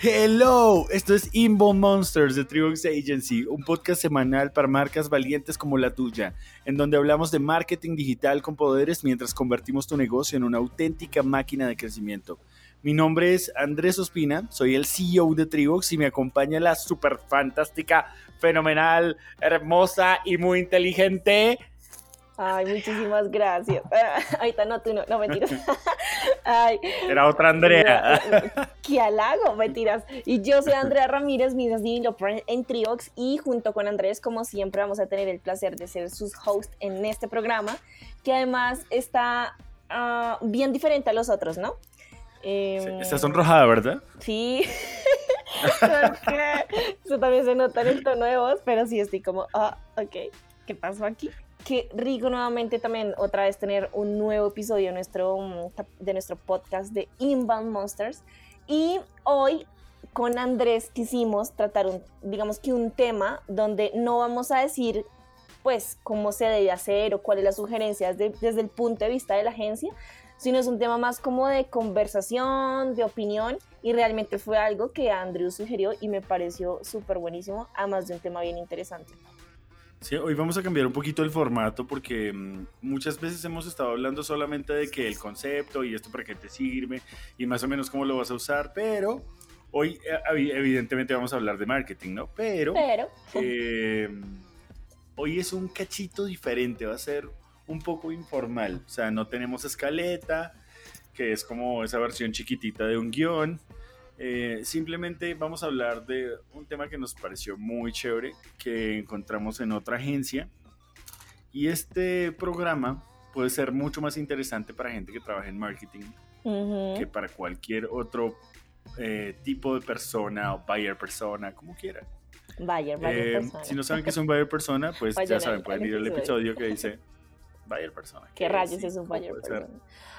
Hello, esto es Inbound Monsters de Tribox Agency, un podcast semanal para marcas valientes como la tuya, en donde hablamos de marketing digital con poderes mientras convertimos tu negocio en una auténtica máquina de crecimiento. Mi nombre es Andrés Ospina, soy el CEO de Tribox y me acompaña la super fantástica, fenomenal, hermosa y muy inteligente Ay, muchísimas gracias. Ahorita no, tú no, no mentiras. Ay, Era otra Andrea. qué halago, mentiras. Y yo soy Andrea Ramírez, mi lo en Triox y junto con Andrés, como siempre, vamos a tener el placer de ser sus hosts en este programa, que además está ah, bien diferente a los otros, ¿no? Eh, estás sonrojada, ¿verdad? Sí. Eso también se nota en el tono de voz, pero sí estoy como, ah, ok, ¿qué pasó aquí? Qué rico nuevamente también otra vez tener un nuevo episodio de nuestro, de nuestro podcast de Inbound Monsters. Y hoy con Andrés quisimos tratar un, digamos que un tema donde no vamos a decir pues cómo se debe hacer o cuáles las sugerencias desde el punto de vista de la agencia, sino es un tema más como de conversación, de opinión y realmente fue algo que Andrew sugirió y me pareció súper buenísimo, además de un tema bien interesante. Sí, hoy vamos a cambiar un poquito el formato porque mm, muchas veces hemos estado hablando solamente de que el concepto y esto para qué te sirve y más o menos cómo lo vas a usar, pero hoy eh, evidentemente vamos a hablar de marketing, ¿no? Pero, em, hoy es un cachito diferente, va a ser un poco informal, o sea, no tenemos escaleta, que es como esa versión chiquitita de un guion. Eh, simplemente vamos a hablar de un tema que nos pareció muy chévere, que encontramos en otra agencia. Y este programa puede ser mucho más interesante para gente que trabaja en marketing que para cualquier otro eh, tipo de persona o buyer persona, como quieran. Buyer, buyer eh, persona. Si no saben qué es un buyer persona, pues ya saben, pueden ir al episodio que dice buyer persona. ¿Qué rayos es un buyer persona?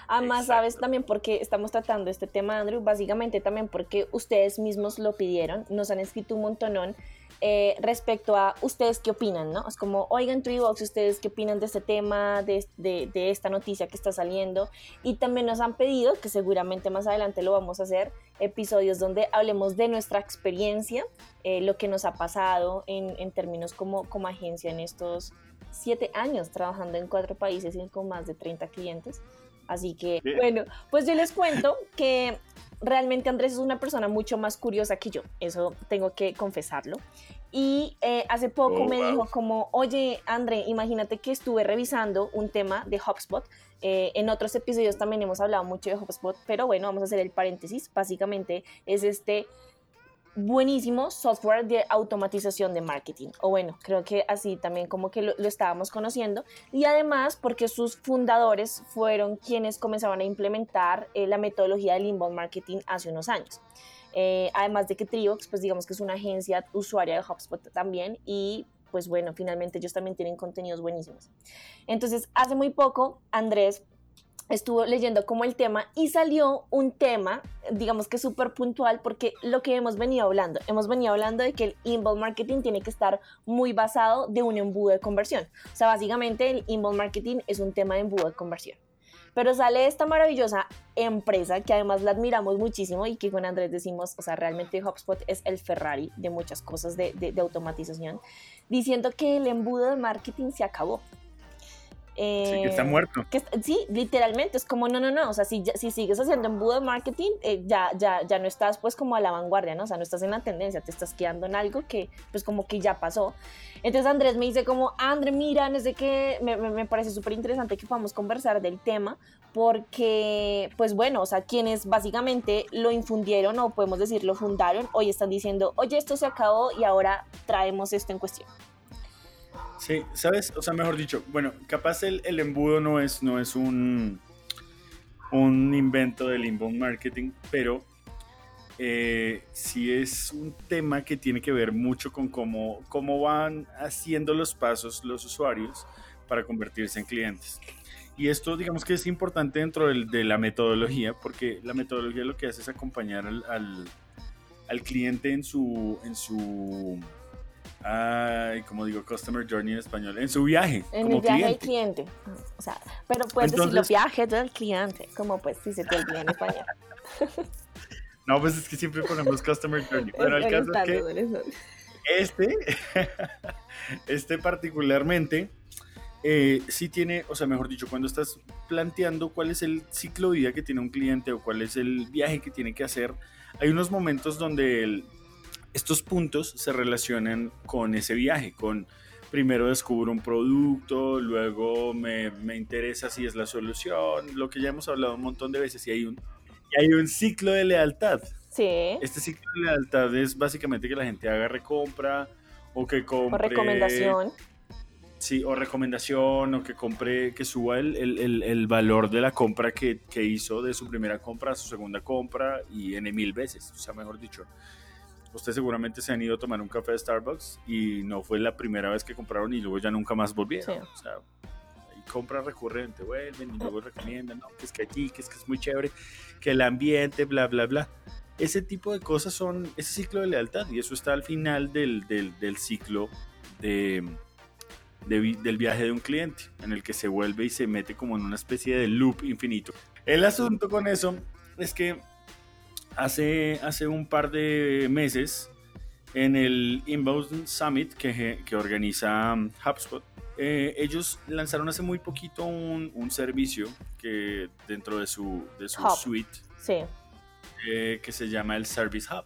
Además, sabes también por qué estamos tratando este tema, Andrew, básicamente también porque ustedes mismos lo pidieron, nos han escrito un montonón eh, respecto a ustedes qué opinan, ¿no? Es como, oigan, Treebox, ustedes qué opinan de este tema, de, de, esta noticia que está saliendo. Y también nos han pedido, que seguramente más adelante lo vamos a hacer, episodios donde hablemos de nuestra experiencia, eh, lo que nos ha pasado en, en términos como, como agencia en estos siete años trabajando en cuatro países y con más de 30 clientes. Así que, bueno, pues yo les cuento que realmente Andrés es una persona mucho más curiosa que yo, eso tengo que confesarlo. Y eh, hace poco oh, me dijo como, oye, André, imagínate que estuve revisando un tema de HubSpot. Eh, en otros episodios también hemos hablado mucho de HubSpot, pero bueno, vamos a hacer el paréntesis. Básicamente es este buenísimo software de automatización de marketing. O bueno, creo que así también como que lo, estábamos conociendo. Y además porque sus fundadores fueron quienes comenzaban a implementar eh, la metodología del inbound marketing hace unos años. Eh, además de que Triox, pues digamos que es una agencia usuaria de HubSpot también y pues bueno, finalmente ellos también tienen contenidos buenísimos. Entonces, hace muy poco, Andrés estuvo leyendo como el tema y salió un tema, digamos que súper puntual, porque lo que hemos venido hablando, hemos venido hablando de que el inbound marketing tiene que estar muy basado de un embudo de conversión. O sea, básicamente el inbound marketing es un tema de embudo de conversión. Pero sale esta maravillosa empresa que además la admiramos muchísimo y que con Andrés decimos, o sea, realmente HubSpot es el Ferrari de muchas cosas de, de automatización, diciendo que el embudo de marketing se acabó sí, que está eh, muerto. sí, literalmente, es como, no, no, no, o sea, si, si sigues haciendo embudo de marketing, eh, ya, ya, ya no estás pues como a la vanguardia, ¿no? O sea, no estás en la tendencia, te estás quedando en algo que pues como que ya pasó. Entonces Andrés me dice como, André, mira, no sé qué, me, me, me parece súper interesante que podamos conversar del tema, porque, pues bueno, o sea, quienes básicamente lo infundieron o podemos decir lo fundaron, hoy están diciendo, oye, esto se acabó y ahora traemos esto en cuestión. Sí, ¿sabes? O sea, mejor dicho, bueno, capaz el, el embudo no es, no es un, un invento del inbound marketing, pero eh, sí es un tema que tiene que ver mucho con cómo, cómo van haciendo los pasos los usuarios para convertirse en clientes. Y esto, digamos que es importante dentro de la metodología, porque la metodología lo que hace es acompañar al, al, al cliente en su, en su Ay, como digo, Customer Journey en español, en su viaje. En el viaje del cliente. O sea, pero puedes decir los viajes del cliente, como pues si se te olvida en español. No, pues es que siempre ponemos Customer Journey. Pero el caso es que este, este particularmente, eh, sí tiene, o sea, mejor dicho, cuando estás planteando cuál es el ciclo de vida que tiene un cliente o cuál es el viaje que tiene que hacer, hay unos momentos donde estos puntos se relacionan con ese viaje, con primero descubro un producto, luego me, me, interesa si es la solución, lo que ya hemos hablado un montón de veces, y hay un, y hay un ciclo de lealtad. Sí. Este ciclo de lealtad es básicamente que la gente haga recompra o que compre... O recomendación. Sí, o recomendación, o que compre, que suba el, el, el valor de la compra que, que, hizo de su primera compra a su segunda compra y en mil veces, o sea, mejor dicho. Ustedes seguramente se han ido a tomar un café de Starbucks y no fue la primera vez que compraron y luego ya nunca más volvieron. O sea, hay compra recurrente, vuelven y luego recomiendan, no, que es que allí, que es que es muy chévere, que el ambiente, bla, bla, bla. Ese tipo de cosas son ese ciclo de lealtad y eso está al final del, del, del ciclo de del viaje de un cliente, en el que se vuelve y se mete como en una especie de loop infinito. El asunto con eso es que hace, hace un par de meses, en el Inbound Summit que, que organiza um, HubSpot, eh, ellos lanzaron hace muy poquito un, un, servicio que dentro de su, de su suite eh, que se llama el Service Hub.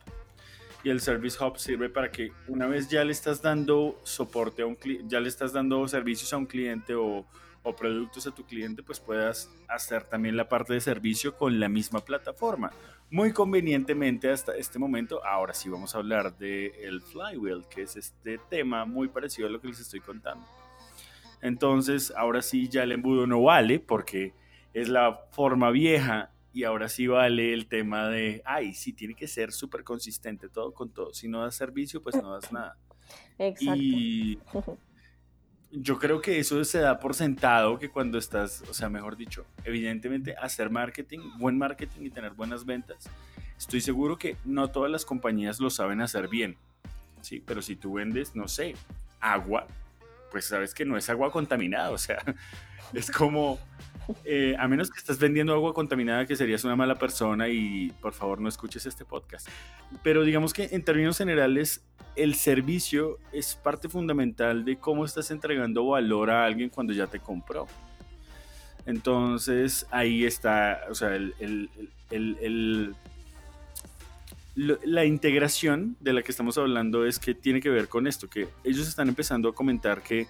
Y el Service Hub sirve para que una vez ya le estás dando soporte a un ya le estás dando servicios a un cliente o, o, productos a tu cliente, pues puedas hacer también la parte de servicio con la misma plataforma. Muy convenientemente hasta este momento, ahora sí vamos a hablar de el flywheel, que es este tema muy parecido a lo que les estoy contando. Entonces, ahora sí ya el embudo no vale porque es la forma vieja y ahora sí vale el tema de, ay, sí, tiene que ser súper consistente todo con todo. Si no das servicio, pues no das nada. Exacto. Y yo creo que eso se da por sentado que cuando estás, o sea, mejor dicho, evidentemente hacer marketing, buen marketing y tener buenas ventas, estoy seguro que no todas las compañías lo saben hacer bien. Sí, pero si tú vendes, no sé, agua, pues sabes que no es agua contaminada, o sea, es como eh, a menos que estés vendiendo agua contaminada, que serías una mala persona y por favor no escuches este podcast. Pero digamos que en términos generales, el servicio es parte fundamental de cómo estás entregando valor a alguien cuando ya te compró. Entonces ahí está, o sea, la integración de la que estamos hablando es que tiene que ver con esto, que ellos están empezando a comentar que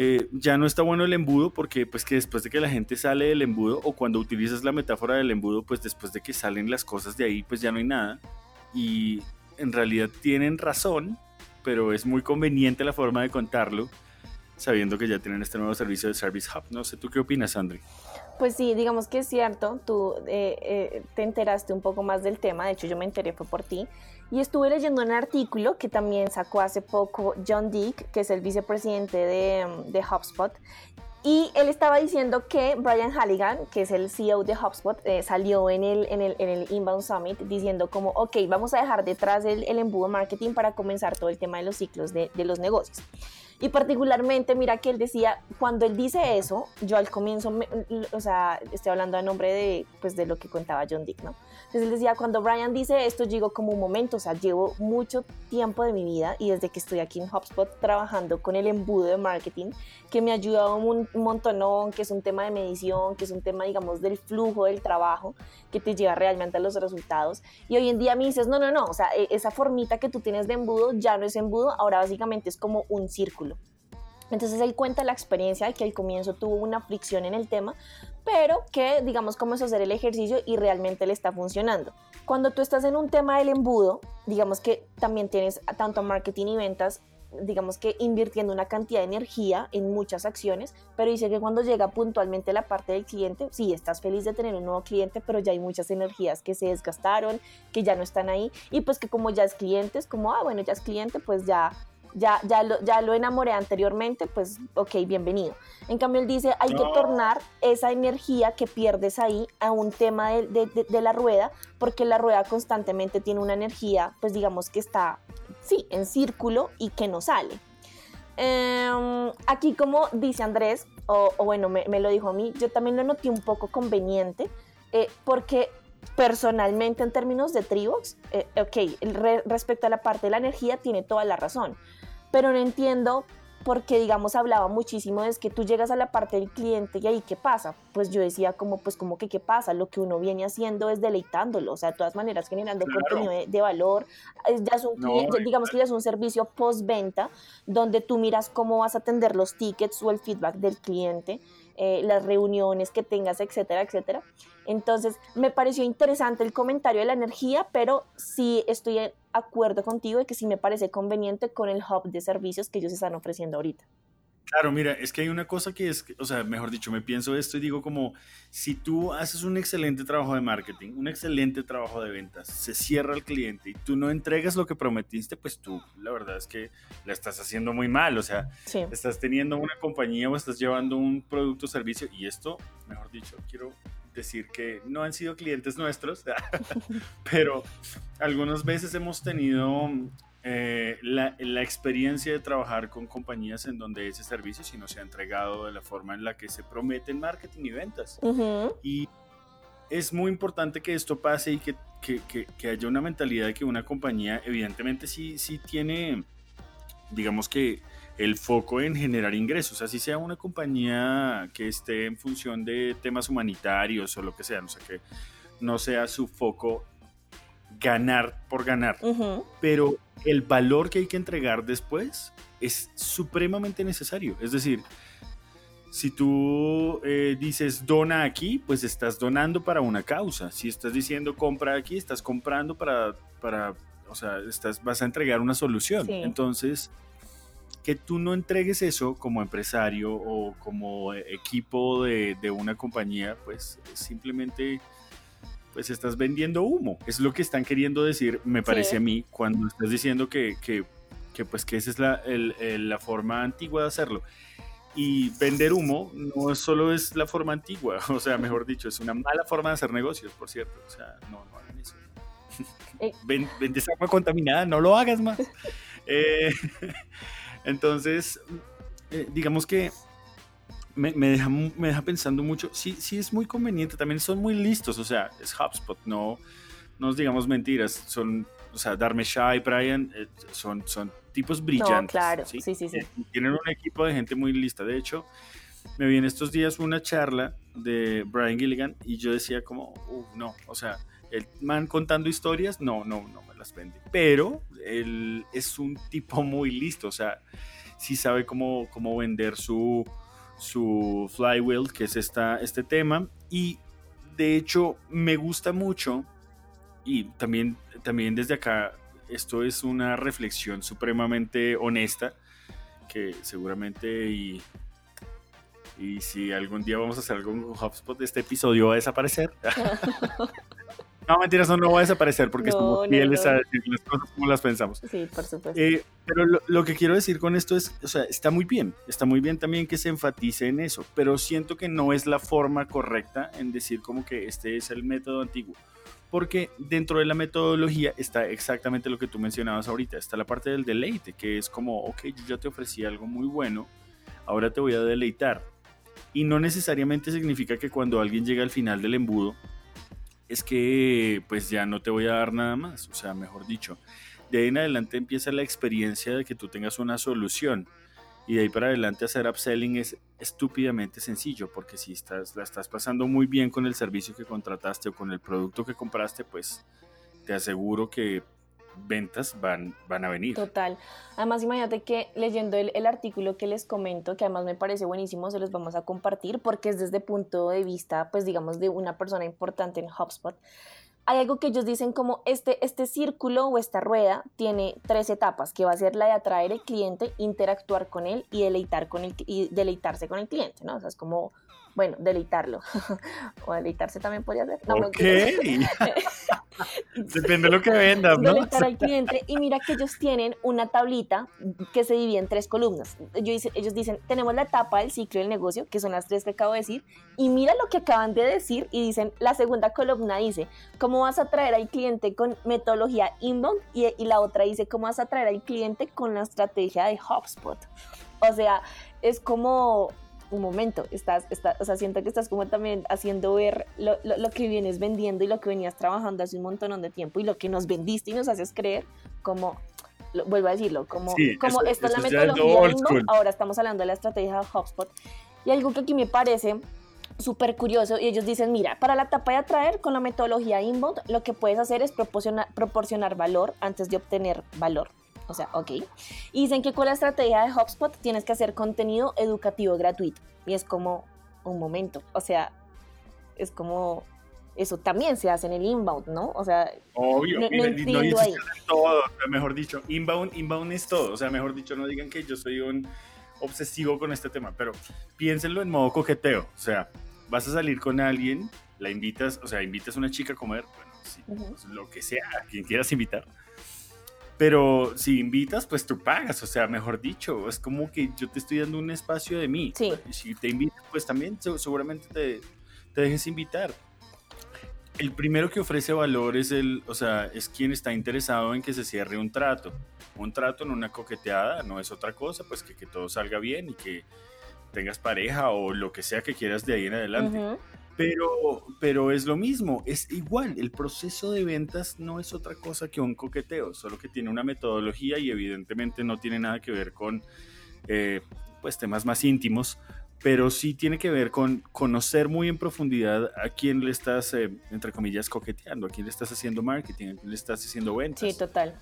eh, ya no está bueno el embudo porque pues que después de que la gente sale del embudo o cuando utilizas la metáfora del embudo pues después de que salen las cosas de ahí pues ya no hay nada y en realidad tienen razón pero es muy conveniente la forma de contarlo sabiendo que ya tienen este nuevo servicio de Service Hub. No sé, ¿tú qué opinas, Andri? Pues sí, digamos que es cierto, tú eh, eh, te enteraste un poco más del tema, de hecho yo me enteré fue por ti, y estuve leyendo un artículo que también sacó hace poco John Dick, que es el vicepresidente de, de HubSpot, y él estaba diciendo que Brian Halligan, que es el CEO de HubSpot, eh, salió en el, en, el, en el, Inbound Summit diciendo como, ok, vamos a dejar detrás el, el embudo marketing para comenzar todo el tema de los ciclos de, de los negocios. Y particularmente, mira que él decía, cuando él dice eso, yo al comienzo, o sea, estoy hablando a nombre de, pues, de lo que contaba John Dick, ¿no? Entonces él decía, cuando Brian dice esto, digo como un momento, o sea, llevo mucho tiempo de mi vida y desde que estoy aquí en HubSpot trabajando con el embudo de marketing, que me ha ayudado un, montón, que es un tema de medición, que es un tema, digamos, del flujo del trabajo, que te lleva realmente a los resultados. Y hoy en día me dices, no, no, no, o sea, e, esa formita que tú tienes de embudo ya no es embudo, ahora básicamente es como un círculo. Entonces él cuenta la experiencia de que al comienzo tuvo una fricción en el tema, pero que digamos comenzó a hacer el ejercicio y realmente le está funcionando. Cuando tú estás en un tema del embudo, digamos que también tienes tanto marketing y ventas, digamos que invirtiendo una cantidad de energía en muchas acciones, pero dice que cuando llega puntualmente la parte del cliente, sí, estás feliz de tener un nuevo cliente, pero ya hay muchas energías que se desgastaron, que ya no están ahí, y pues que como ya es cliente, es como, ah, bueno, ya es cliente, pues ya ya, ya, lo, ya lo enamoré anteriormente, pues ok, bienvenido. En cambio, él dice, hay que tornar esa energía que pierdes ahí a un tema de, de, la rueda, porque la rueda constantemente tiene una energía, pues digamos que está, sí, en círculo y que no sale. Em, aquí, como dice Andrés, o, bueno, me, me, lo dijo a mí, yo también lo noté un poco conveniente, eh, porque personalmente en términos de Tribox, eh, ok, respecto a la parte de la energía tiene toda la razón, pero no entiendo porque digamos hablaba muchísimo de que tú llegas a la parte del cliente y ahí qué pasa, pues yo decía como pues como que qué pasa, lo que uno viene haciendo es deleitándolo, o sea, de todas maneras generando contenido de, valor, ya es un, digamos que ya es un servicio postventa donde tú miras cómo vas a atender los tickets o el feedback del cliente eh, las reuniones que tengas, etcétera, etcétera. Entonces, me pareció interesante el comentario de la energía, pero sí estoy de acuerdo contigo de que sí me parece conveniente con el hub de servicios que ellos están ofreciendo ahorita. Claro, mira, es que hay una cosa que es, o sea, mejor dicho, me pienso esto y digo como, si tú haces un excelente trabajo de marketing, un excelente trabajo de ventas, se cierra el cliente y tú no entregas lo que prometiste, pues tú, la verdad es que la estás haciendo muy mal, o sea, estás teniendo una compañía o estás llevando un producto o servicio y esto, mejor dicho, quiero decir que no han sido clientes nuestros, pero algunas veces hemos tenido eh, la, experiencia de trabajar con compañías en donde ese servicio si no se ha entregado de la forma en la que se promete en marketing y ventas. Y es muy importante que esto pase y que, que, que, haya una mentalidad de que una compañía evidentemente sí, sí tiene, digamos que el foco en generar ingresos, así sea una compañía que esté en función de temas humanitarios o lo que sea, no sé, que no sea su foco ganar por ganar, pero el valor que hay que entregar después es supremamente necesario. Es decir, si tú eh, dices dona aquí, pues estás donando para una causa. Si estás diciendo compra aquí, estás comprando para, para o sea, estás, vas a entregar una solución. Entonces, que tú no entregues eso como empresario o como equipo de, de una compañía, pues simplemente pues estás vendiendo humo. Es lo que están queriendo decir, me parece a mí, cuando estás diciendo que, que, que, pues que esa es la, el, la forma antigua de hacerlo. Y vender humo no solo es la forma antigua, o sea, mejor dicho, es una mala forma de hacer negocios, por cierto. O sea, no, no hagan eso. Eh. vendes agua contaminada, no lo hagas más. Eh, entonces, eh, digamos que me, deja, me deja pensando mucho. Sí, sí es muy conveniente. También son muy listos. O sea, es HubSpot. No, no nos digamos mentiras. Son, o sea, Darme Shy, Brian, eh, son, son tipos brillantes. claro. ¿sí? Sí, sí, eh, Tienen un equipo de gente muy lista. De hecho, me vi en estos días una charla de Brian Gilligan y yo decía como, no, o sea, el man contando historias, no, no, no me las vende. Pero él es un tipo muy listo, o sea, sí sabe cómo, cómo vender su, su Flywheel, que es esta, este tema. Y de hecho me gusta mucho y también, también desde acá esto es una reflexión supremamente honesta que seguramente y, y si algún día vamos a hacer algo con HubSpot, este episodio va a desaparecer. No, mentiras, no, no va a desaparecer porque somos fieles a decir las cosas como las pensamos. Sí, por supuesto. Eh, pero lo, que quiero decir con esto es, o sea, está muy bien, está muy bien también que se enfatice en eso, pero siento que no es la forma correcta en decir como que este es el método antiguo. Porque dentro de la metodología está exactamente lo que tú mencionabas ahorita, está la parte del deleite, que es como, ok, yo ya te ofrecí algo muy bueno, ahora te voy a deleitar. Y no necesariamente significa que cuando alguien llega al final del embudo, es que pues ya no te voy a dar nada más, o sea, mejor dicho, de ahí en adelante empieza la experiencia de que tú tengas una solución y de ahí para adelante hacer upselling es estúpidamente sencillo, porque si estás, la estás pasando muy bien con el servicio que contrataste o con el producto que compraste, pues te aseguro que ventas van, van a venir. Total. Además, imagínate que leyendo el, el, artículo que les comento, que además me parece buenísimo, se los vamos a compartir porque es desde punto de vista, pues digamos, de una persona importante en HubSpot. Hay algo que ellos dicen como este, este círculo o esta rueda tiene tres etapas, que va a ser la de atraer al cliente, interactuar con él y, deleitar con el, y deleitarse con el cliente, ¿no? O sea, es como bueno, deleitarlo. o deleitarse también podría ser. No, ok. Depende de lo que vendas, ¿no? Deleitar al cliente. Y mira que ellos tienen una tablita que se divide en tres columnas. ellos dicen, tenemos la etapa del ciclo del negocio, que son las tres que acabo de decir. Y mira lo que acaban de decir y dicen, la segunda columna dice, ¿cómo vas a atraer al cliente con metodología inbound? Y, y la otra dice, ¿cómo vas a atraer al cliente con la estrategia de HubSpot? O sea, es como un momento, estás, o sea, siento que estás como también haciendo ver lo, lo, que vienes vendiendo y lo que venías trabajando hace un montón de tiempo y lo que nos vendiste y nos haces creer como, vuelvo a decirlo, como, como esto es la metodología de ahora estamos hablando de la estrategia de HubSpot y algo que aquí me parece súper curioso y ellos dicen, mira, para la etapa de atraer con la metodología inbound, lo que puedes hacer es proporcionar, proporcionar valor antes de obtener valor. O sea, ok. Y dicen que con la estrategia de HubSpot tienes que hacer contenido educativo gratuito. Y es como un momento. O sea, es como eso también se hace en el inbound, ¿no? O sea, obvio, no, no ahí. todo, mejor dicho, inbound, inbound es todo, o sea, mejor dicho, no digan que yo soy un obsesivo con este tema, pero piénsenlo en modo coqueteo, o sea, vas a salir con alguien, la invitas, o sea, invitas a una chica a comer, bueno, pues, lo que sea, a quien quieras invitar, pero si invitas, pues tú pagas, o sea, mejor dicho, es como que yo te estoy dando un espacio de mí. Sí. Si te invitas, pues también seguramente te, te, dejes invitar. El primero que ofrece valor es el, o sea, es quien está interesado en que se cierre un trato. Un trato en una coqueteada no es otra cosa, pues que, que todo salga bien y que tengas pareja o lo que sea que quieras de ahí en adelante. Pero, pero es lo mismo, es igual, el proceso de ventas no es otra cosa que un coqueteo, solo que tiene una metodología y evidentemente no tiene nada que ver con eh, pues temas más íntimos, pero sí tiene que ver con conocer muy en profundidad a quién le estás, eh, entre comillas, coqueteando, a quién le estás haciendo marketing, a quién le estás haciendo ventas. Sí, total.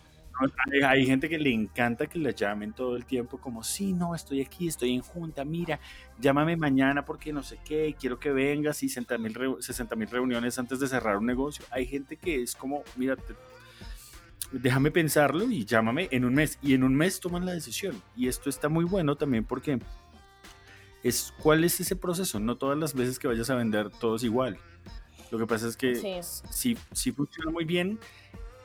Hay, gente que le encanta que la llamen todo el tiempo como, sí, no, estoy aquí, estoy en junta, mira, llámame mañana porque no sé qué, quiero que vengas y 60 mil reuniones antes de cerrar un negocio. Hay gente que es como, mira, déjame pensarlo y llámame en un mes. Y en un mes toman la decisión. Y esto está muy bueno también porque es cuál es ese proceso. No todas las veces que vayas a vender todo es igual. Lo que pasa es que si, si funciona muy bien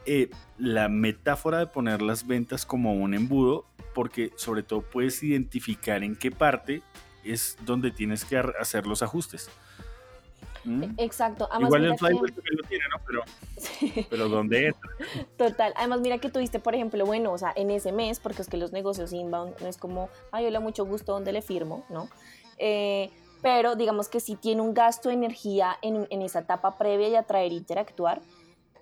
eh, la metáfora de poner las ventas como un embudo, porque sobre todo puedes identificar en qué parte es donde tienes que hacer los ajustes. ¿Mm? Exacto. Igual el flywheel también lo tiene, ¿no? Pero, pero ¿dónde entra? Total. Además, mira que tuviste, por ejemplo, bueno, o sea, en ese mes, porque es que los negocios inbound no es como, ay, hola, mucho gusto, ¿dónde le firmo? ¿No? Eh, pero digamos que si tiene un gasto de energía en, en esa etapa previa y atraer e interactuar,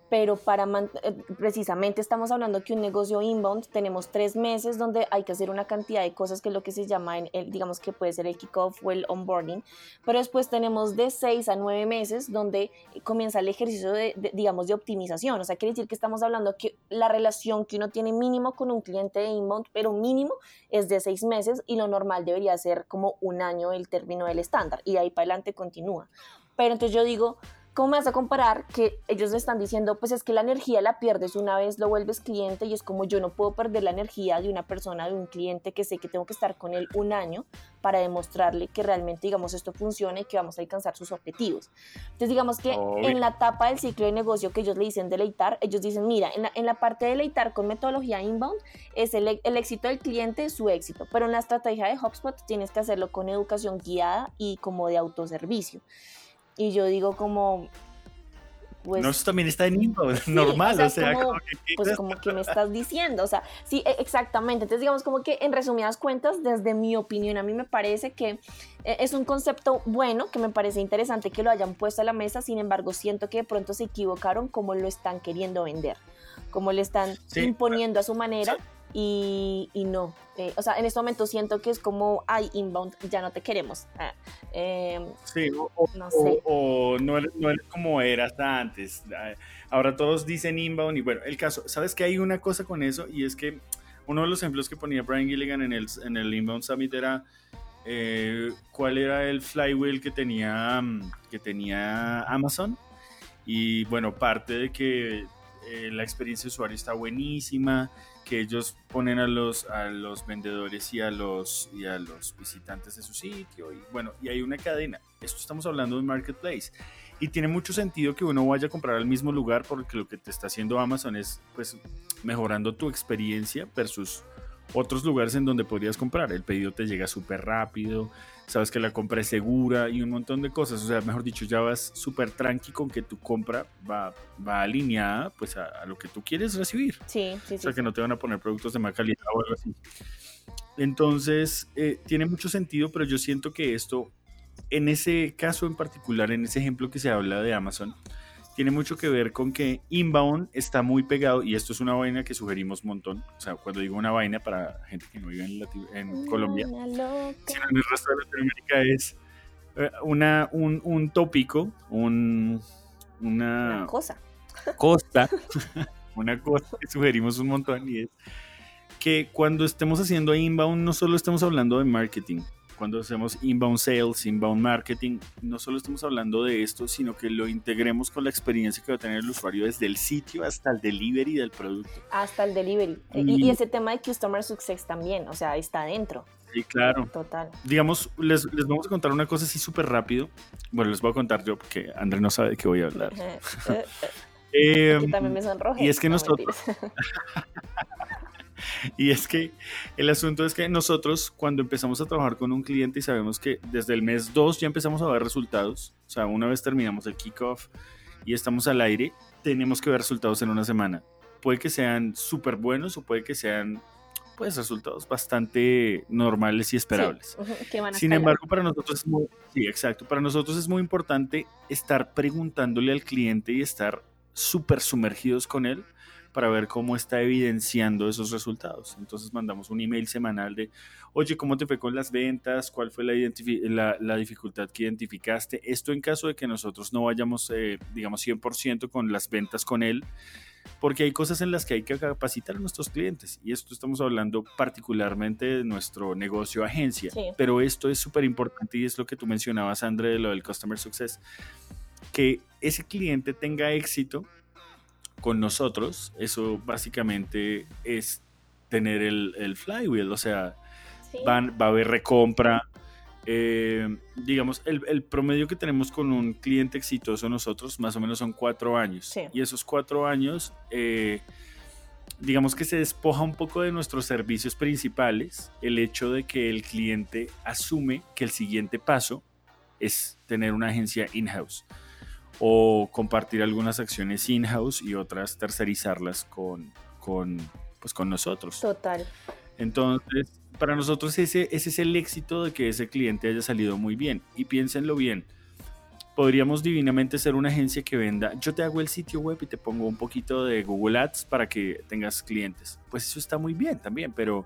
pero para eh, precisamente estamos hablando que un negocio inbound tenemos tres meses donde hay que hacer una cantidad de cosas que es lo que se llama, el, digamos que puede ser el kickoff o el onboarding, pero después tenemos de seis a nueve meses donde comienza el ejercicio de, digamos, de optimización, o sea, quiere decir que estamos hablando que la relación que uno tiene mínimo con un cliente de inbound, pero mínimo es de seis meses y lo normal debería ser como un año el término del estándar y de ahí para adelante continúa. Pero entonces yo digo, ¿Cómo me vas a comparar que ellos le están diciendo, pues es que la energía la pierdes una vez, lo vuelves cliente y es como yo no puedo perder la energía de una persona, de un cliente que sé que tengo que estar con él un año para demostrarle que realmente, digamos, esto funciona y que vamos a alcanzar sus objetivos. Entonces, digamos que en la etapa del ciclo de negocio que ellos le dicen deleitar, ellos dicen, mira, en la, en la parte de deleitar con metodología inbound es el, el éxito del cliente, su éxito, pero en la estrategia de HubSpot tienes que hacerlo con educación guiada y como de autoservicio. Y yo digo como, pues, no, eso también está en inbound, normal, o sea, como, pues como que me estás diciendo, o sea, sí, e, exactamente, entonces digamos como que en resumidas cuentas, desde mi opinión, a mí me parece que eh, es un concepto bueno, que me parece interesante que lo hayan puesto a la mesa, sin embargo, siento que de pronto se equivocaron como lo están queriendo vender, como le están imponiendo a su manera y, no. Eh, o sea, en este momento siento que es como, ay, inbound, ya no te queremos. Ah, em, sí, o no, sé. o, no, eres, como eras antes. Ah, ahora todos dicen inbound y bueno, el caso, ¿sabes que hay una cosa con eso? Y es que uno de los ejemplos que ponía Brian Gilligan en el, en el Inbound Summit era eh, cuál era el flywheel que tenía, que tenía Amazon. Y bueno, parte de que eh, la experiencia de usuario está buenísima, que ellos ponen a los, a los vendedores y a los, y a los visitantes de su sitio. Y bueno, y hay una cadena. Esto estamos hablando de marketplace. Y tiene mucho sentido que uno vaya a comprar al mismo lugar porque lo que te está haciendo Amazon es pues mejorando tu experiencia versus otros lugares en donde podrías comprar. El pedido te llega súper rápido, sabes que la compra es segura y un montón de cosas. O sea, mejor dicho, ya vas súper tranqui con que tu compra va, va alineada pues a, lo que tú quieres recibir. Sí, sí, O sea, que no te van a poner productos de mala calidad o algo así. Entonces, eh, tiene mucho sentido, pero yo siento que esto, en ese caso en particular, en ese ejemplo que se habla de Amazon, tiene mucho que ver con que inbound está muy pegado y esto es una vaina que sugerimos un montón. O sea, cuando digo una vaina para gente que no vive en, Colombia, sino en el resto de Latinoamérica es eh, una, un, un tópico, un, una, una cosa. Costa, una cosa que sugerimos un montón y es que cuando estemos haciendo inbound no solo estamos hablando de marketing, cuando hacemos inbound sales, inbound marketing, no solo estamos hablando de esto, sino que lo integremos con la experiencia que va a tener el usuario desde el sitio hasta el delivery del producto. Hasta el delivery. Y, ese tema de Customer Success también, o sea, está dentro. Sí, claro. Total. Digamos, les, les vamos a contar una cosa así súper rápido. Bueno, les voy a contar yo porque André no sabe de qué voy a hablar. eh, también me sonroje. Y es que nosotros... y es que el asunto es que nosotros cuando empezamos a trabajar con un cliente y sabemos que desde el mes 2 ya empezamos a ver resultados, o sea, una vez terminamos el kickoff y estamos al aire, tenemos que ver resultados en una semana. Puede que sean súper buenos o puede que sean pues resultados bastante normales y esperables. Sin embargo, para nosotros es muy, sí, exacto, para nosotros es muy importante estar preguntándole al cliente y estar súper sumergidos con él para ver cómo está evidenciando esos resultados. Entonces mandamos un email semanal de, oye, ¿cómo te fue con las ventas? ¿Cuál fue la, la, dificultad que identificaste? Esto en caso de que nosotros no vayamos, eh, digamos, 100% con las ventas con él, porque hay cosas en las que hay que capacitar a nuestros clientes. Y esto estamos hablando particularmente de nuestro negocio agencia. Pero esto es súper importante y es lo que tú mencionabas, André, de lo del Customer Success. Que ese cliente tenga éxito con nosotros, eso básicamente es tener el, flywheel, o sea, van, va a haber recompra. Eh, digamos, el, promedio que tenemos con un cliente exitoso nosotros más o menos son cuatro años. Y esos cuatro años, eh, digamos que se despoja un poco de nuestros servicios principales el hecho de que el cliente asume que el siguiente paso es tener una agencia in-house o compartir algunas acciones in-house y otras tercerizarlas con, con, pues con nosotros. Total. Entonces, para nosotros ese, ese es el éxito de que ese cliente haya salido muy bien. Y piénsenlo bien. Podríamos divinamente ser una agencia que venda, yo te hago el sitio web y te pongo un poquito de Google Ads para que tengas clientes. Pues eso está muy bien también, pero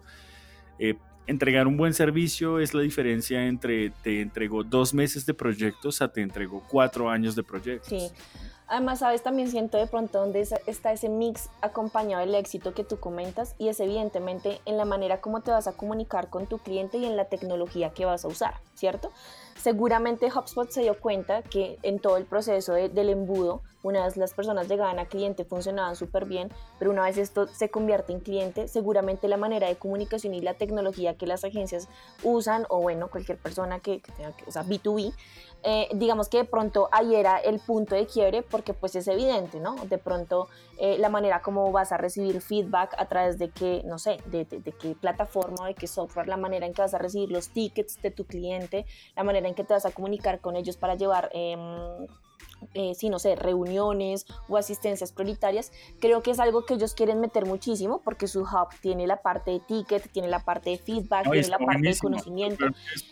eh, entregar un buen servicio es la diferencia entre te entrego dos meses de proyectos a te entrego cuatro años de proyectos. Sí. Además, sabes, también siento de pronto donde está ese mix acompañado del éxito que tú comentas y es evidentemente en la manera como te vas a comunicar con tu cliente y en la tecnología que vas a usar, ¿cierto? Seguramente HubSpot se dio cuenta que en todo el proceso del embudo, una vez las personas llegaban a cliente funcionaban súper bien, pero una vez esto se convierte en cliente, seguramente la manera de comunicación y la tecnología que las agencias usan, o bueno, cualquier persona que, tenga que, o sea, B2B, eh, digamos que de pronto ahí era el punto de quiebre porque pues es evidente, ¿no? De pronto eh, la manera como vas a recibir feedback a través de qué, no sé, de, de, qué plataforma, de qué software, la manera en que vas a recibir los tickets de tu cliente, la manera en que te vas a comunicar con ellos para llevar... Eh, eh, sí, no sé, reuniones o asistencias prioritarias, creo que es algo que ellos quieren meter muchísimo porque su hub tiene la parte de ticket, tiene la parte de feedback, tiene la parte de conocimiento.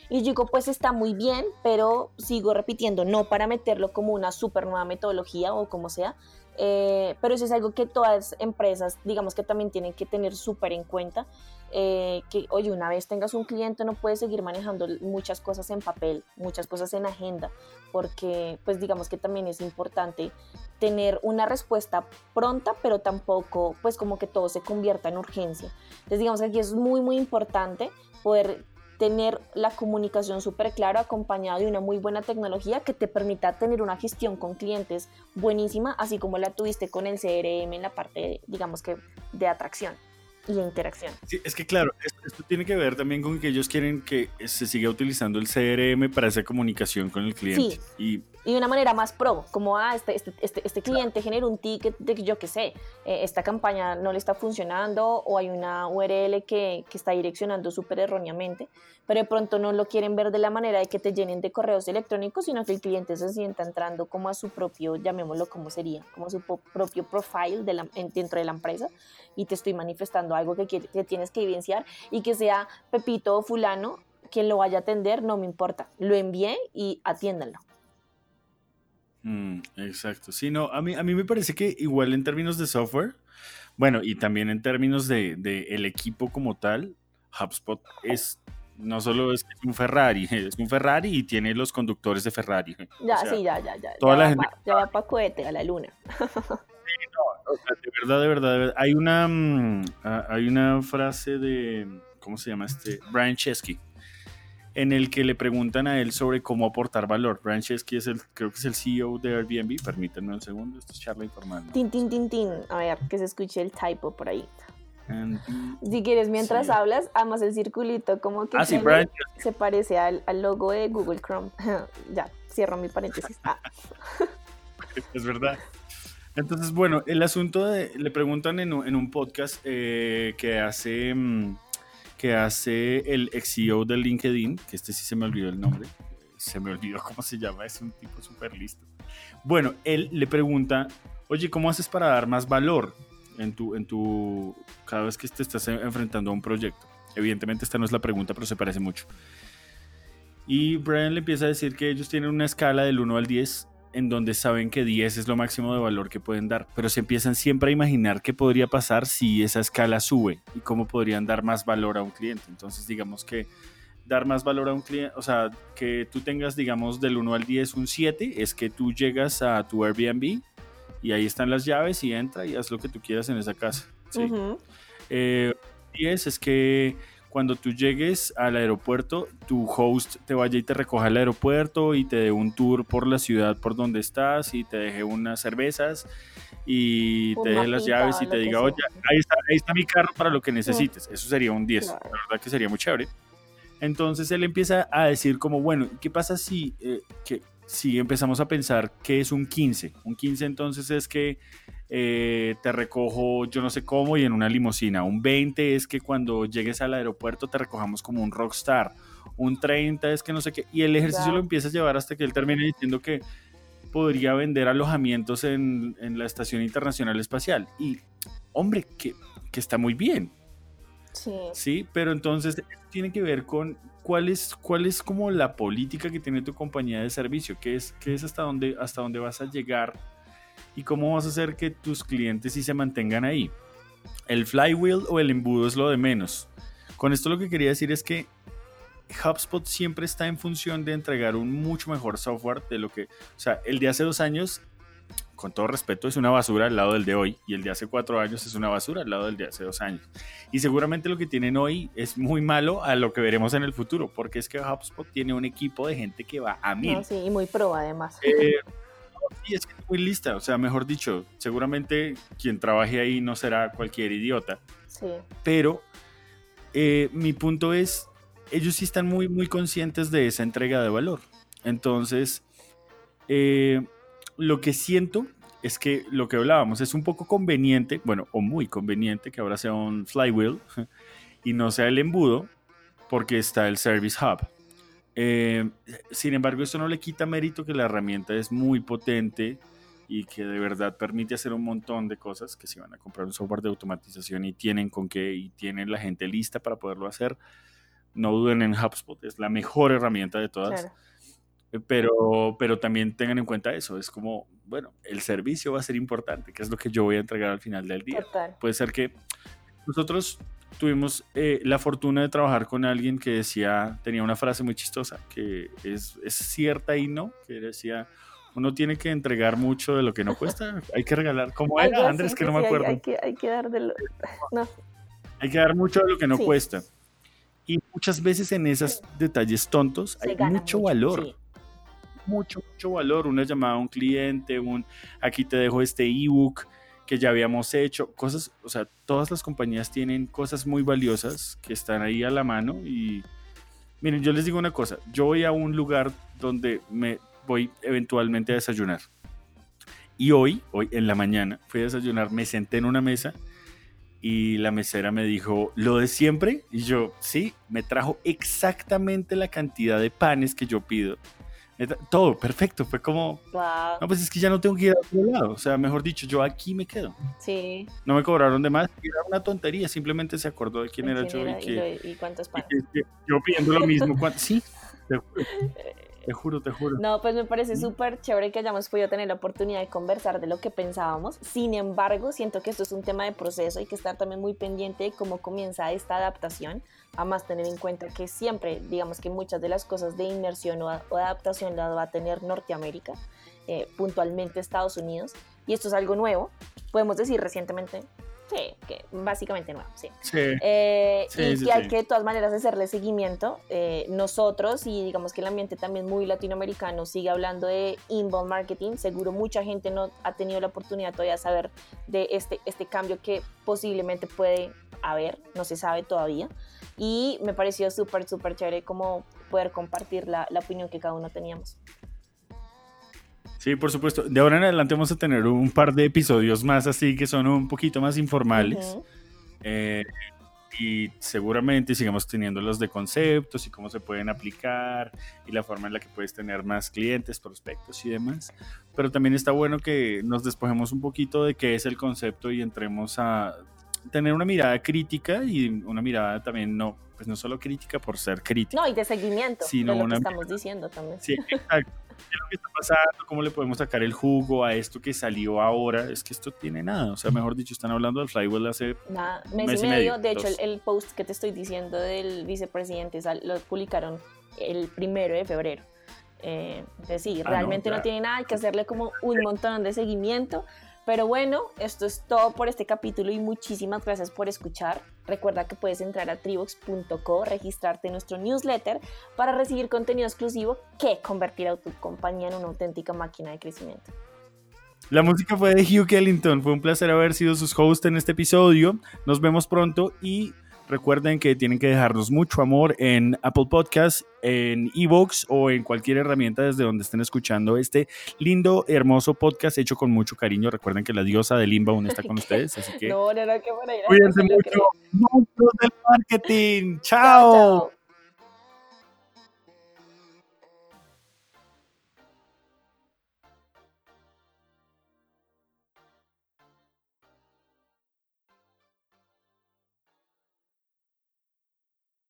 Y digo, pues está muy bien, pero sigo repitiendo, no para meterlo como una super nueva metodología o como sea, eh, pero eso es algo que todas empresas, digamos que también tienen que tener súper en cuenta eh, que, oye, una vez tengas un cliente no puedes seguir manejando muchas cosas en papel, muchas cosas en agenda, porque pues digamos que también es importante tener una respuesta pronta, pero tampoco pues como que todo se convierta en urgencia. Entonces digamos que aquí es muy, muy importante poder tener la comunicación súper clara acompañada de una muy buena tecnología que te permita tener una gestión con clientes buenísima, así como la tuviste con el CRM en la parte, digamos que, de atracción y de interacción. Sí, es que claro, esto, tiene que ver también con que ellos quieren que se siga utilizando el CRM para esa comunicación con el cliente. Y y de una manera más pro, como ah, este, este, este, este cliente genera un ticket de que yo qué sé, eh, esta campaña no le está funcionando o hay una URL que, que está direccionando súper erróneamente, pero de pronto no lo quieren ver de la manera de que te llenen de correos electrónicos, sino que el cliente se sienta entrando como a su propio, llamémoslo como sería, como a su propio profile de la, dentro de la empresa y te estoy manifestando algo que, que tienes que evidenciar y que sea Pepito o fulano quien lo vaya a atender, no me importa, lo envié y atiéndanlo. Mm, exacto. Sí, no, a mí, a mí me parece que igual en términos de software, bueno, y también en términos de, el equipo como tal, HubSpot es no solo es, un Ferrari, es un Ferrari y tiene los conductores de Ferrari. Ya, sí, ya, ya, ya. Toda ya la gente... ya va para cohete a la luna. Sí, no, de verdad, de verdad, de verdad. Hay una, mm, hay una frase de, ¿cómo se llama este? Brian Chesky, en el que le preguntan a él sobre cómo aportar valor. Brian Chesky es el, creo que es el CEO de Airbnb. Permítanme un segundo, esto es charla informal. Tin, tin, tin, tin. A ver, que se escuche el typo por ahí. si quieres, mientras hablas, amas el circulito, como que ah, se, se, parece al, logo de Google Chrome. ya, cierro mi paréntesis. Ah. es verdad. Entonces, bueno, el asunto de, le preguntan en, un podcast eh, que hace... Mm, que hace el ex CEO de LinkedIn, que este sí se me olvidó el nombre, se me olvidó cómo se llama, es un tipo súper listo. Bueno, él le pregunta, oye, ¿cómo haces para dar más valor en tu, en tu, cada vez que te estás enfrentando a un proyecto? Evidentemente esta no es la pregunta, pero se parece mucho. Y Brian le empieza a decir que ellos tienen una escala del 1 al 10 en donde saben que 10 es lo máximo de valor que pueden dar, pero se empiezan siempre a imaginar qué podría pasar si esa escala sube y cómo podrían dar más valor a un cliente. Entonces, digamos que dar más valor a un cliente, o sea, que tú tengas, digamos, del 1 al 10 un 7, es que tú llegas a tu Airbnb y ahí están las llaves y entra y haz lo que tú quieras en esa casa. ¿sí? 10 eh, es que cuando tú llegues al aeropuerto, tu host te vaya y te recoja al aeropuerto y te dé un tour por la ciudad por donde estás y te deje unas cervezas y te deje las llaves y te diga, oye, ahí está, ahí está mi carro para lo que necesites. Eso sería un 10. La verdad que sería muy chévere. Entonces él empieza a decir como, bueno, ¿qué pasa si, eh, que, si empezamos a pensar que es un 15? Un 15 entonces es que eh, te recojo yo no sé cómo y en una limusina. Un 20 es que cuando llegues al aeropuerto te recojamos como un rockstar. Un 30 es que no sé qué. Y el ejercicio lo empieza a llevar hasta que él termine diciendo que podría vender alojamientos en, la Estación Internacional Espacial. Y, hombre, que, que está muy bien. Sí. Pero entonces tiene que ver con cuál es, cuál es como la política que tiene tu compañía de servicio, qué es, qué es hasta dónde, hasta dónde vas a llegar y cómo vas a hacer que tus clientes sí se mantengan ahí. El flywheel o el embudo es lo de menos. Con esto lo que quería decir es que HubSpot siempre está en función de entregar un mucho mejor software de lo que, o sea, el de hace dos años, con todo respeto, es una basura al lado del de hoy y el de hace cuatro años es una basura al lado del de hace dos años. Y seguramente lo que tienen hoy es muy malo a lo que veremos en el futuro, porque es que HubSpot tiene un equipo de gente que va a mil. sí, y muy pro además. Eh, sí, es que es muy lista, o sea, mejor dicho, seguramente quien trabaje ahí no será cualquier idiota. Sí. Pero eh, mi punto es, ellos sí están muy, muy conscientes de esa entrega de valor. Entonces, eh, lo que siento es que lo que hablábamos es un poco conveniente, bueno, o muy conveniente que ahora sea un flywheel y no sea el embudo, porque está el Service Hub. Eh, sin embargo, eso no le quita mérito que la herramienta es muy potente y que de verdad permite hacer un montón de cosas que si van a comprar un software de automatización y tienen con qué y tienen la gente lista para poderlo hacer, no duden en HubSpot, es la mejor herramienta de todas. Eh, pero, pero también tengan en cuenta eso, es como, bueno, el servicio va a ser importante, que es lo que yo voy a entregar al final del día. Puede ser que nosotros tuvimos eh, la fortuna de trabajar con alguien que decía, tenía una frase muy chistosa, que es, es, cierta y no, que decía, uno tiene que entregar mucho de lo que no cuesta, hay que regalar, como era Andrés, que no me acuerdo. Hay, que, hay que, dar de lo... No. Hay que dar mucho de lo que no cuesta. Y muchas veces en esos detalles tontos hay mucho, valor. Mucho, mucho valor. Una llamada a un cliente, un aquí te dejo este ebook que ya habíamos hecho, cosas, o sea, todas las compañías tienen cosas muy valiosas que están ahí a la mano y miren, yo les digo una cosa, yo voy a un lugar donde me voy eventualmente a desayunar. Y hoy, hoy en la mañana, fui a desayunar, me senté en una mesa y la mesera me dijo, ¿lo de siempre? Y yo, sí, me trajo exactamente la cantidad de panes que yo pido. Todo, perfecto, fue como, no, pues es que ya no tengo que ir a otro lado, o sea, mejor dicho, yo aquí me quedo. Sí. No me cobraron de más, era una tontería, simplemente se acordó de quién, era yo y, cuántos panes. yo pidiendo lo mismo, sí, Te juro, te juro. No, pues me parece súper chévere que hayamos podido tener la oportunidad de conversar de lo que pensábamos. Sin embargo, siento que esto es un tema de proceso. Hay que estar también muy pendiente de cómo comienza esta adaptación. Además, tener en cuenta que siempre, digamos que muchas de las cosas de inmersión o, adaptación las va a tener Norteamérica, eh, puntualmente Estados Unidos. Y esto es algo nuevo. Podemos decir recientemente Sí, que básicamente nuevo, sí. Eh, y que hay que de todas maneras hacerle seguimiento. Eh, nosotros, y digamos que el ambiente también muy latinoamericano sigue hablando de inbound marketing, seguro mucha gente no ha tenido la oportunidad todavía de saber de este, este cambio que posiblemente puede haber, no se sabe todavía. Y me pareció súper, súper chévere como poder compartir la, la opinión que cada uno teníamos. Sí, por supuesto. De ahora en adelante vamos a tener un par de episodios más así que son un poquito más informales. Eh, y seguramente sigamos teniendo los de conceptos y cómo se pueden aplicar y la forma en la que puedes tener más clientes, prospectos y demás. Pero también está bueno que nos despojemos un poquito de qué es el concepto y entremos a tener una mirada crítica y una mirada también no, pues no solo crítica por ser crítica. No, y de seguimiento, sino de lo que estamos diciendo también. Sí, exacto qué es lo que está pasando, cómo le podemos sacar el jugo a esto que salió ahora. Es que esto tiene nada. O sea, mejor dicho, están hablando del flywheel hace nada, mes, y medio. De hecho, el, post que te estoy diciendo del vicepresidente lo publicaron el primero de febrero. Eh, entonces, sí, ah, realmente no, tiene nada, hay que hacerle como un montón de seguimiento. Pero bueno, esto es todo por este capítulo y muchísimas gracias por escuchar. Recuerda que puedes entrar a tribox.co, registrarte en nuestro newsletter para recibir contenido exclusivo que convertirá a tu compañía en una auténtica máquina de crecimiento. La música fue de Hugh Kellington. Fue un placer haber sido sus hosts en este episodio. Nos vemos pronto y Recuerden que tienen que dejarnos mucho amor en Apple Podcasts, en Evox o en cualquier herramienta desde donde estén escuchando este lindo, hermoso podcast hecho con mucho cariño. Recuerden que la diosa de Limba aún está con ustedes, así que no, no, no, qué cuídense mucho. Monstruos del marketing. chao.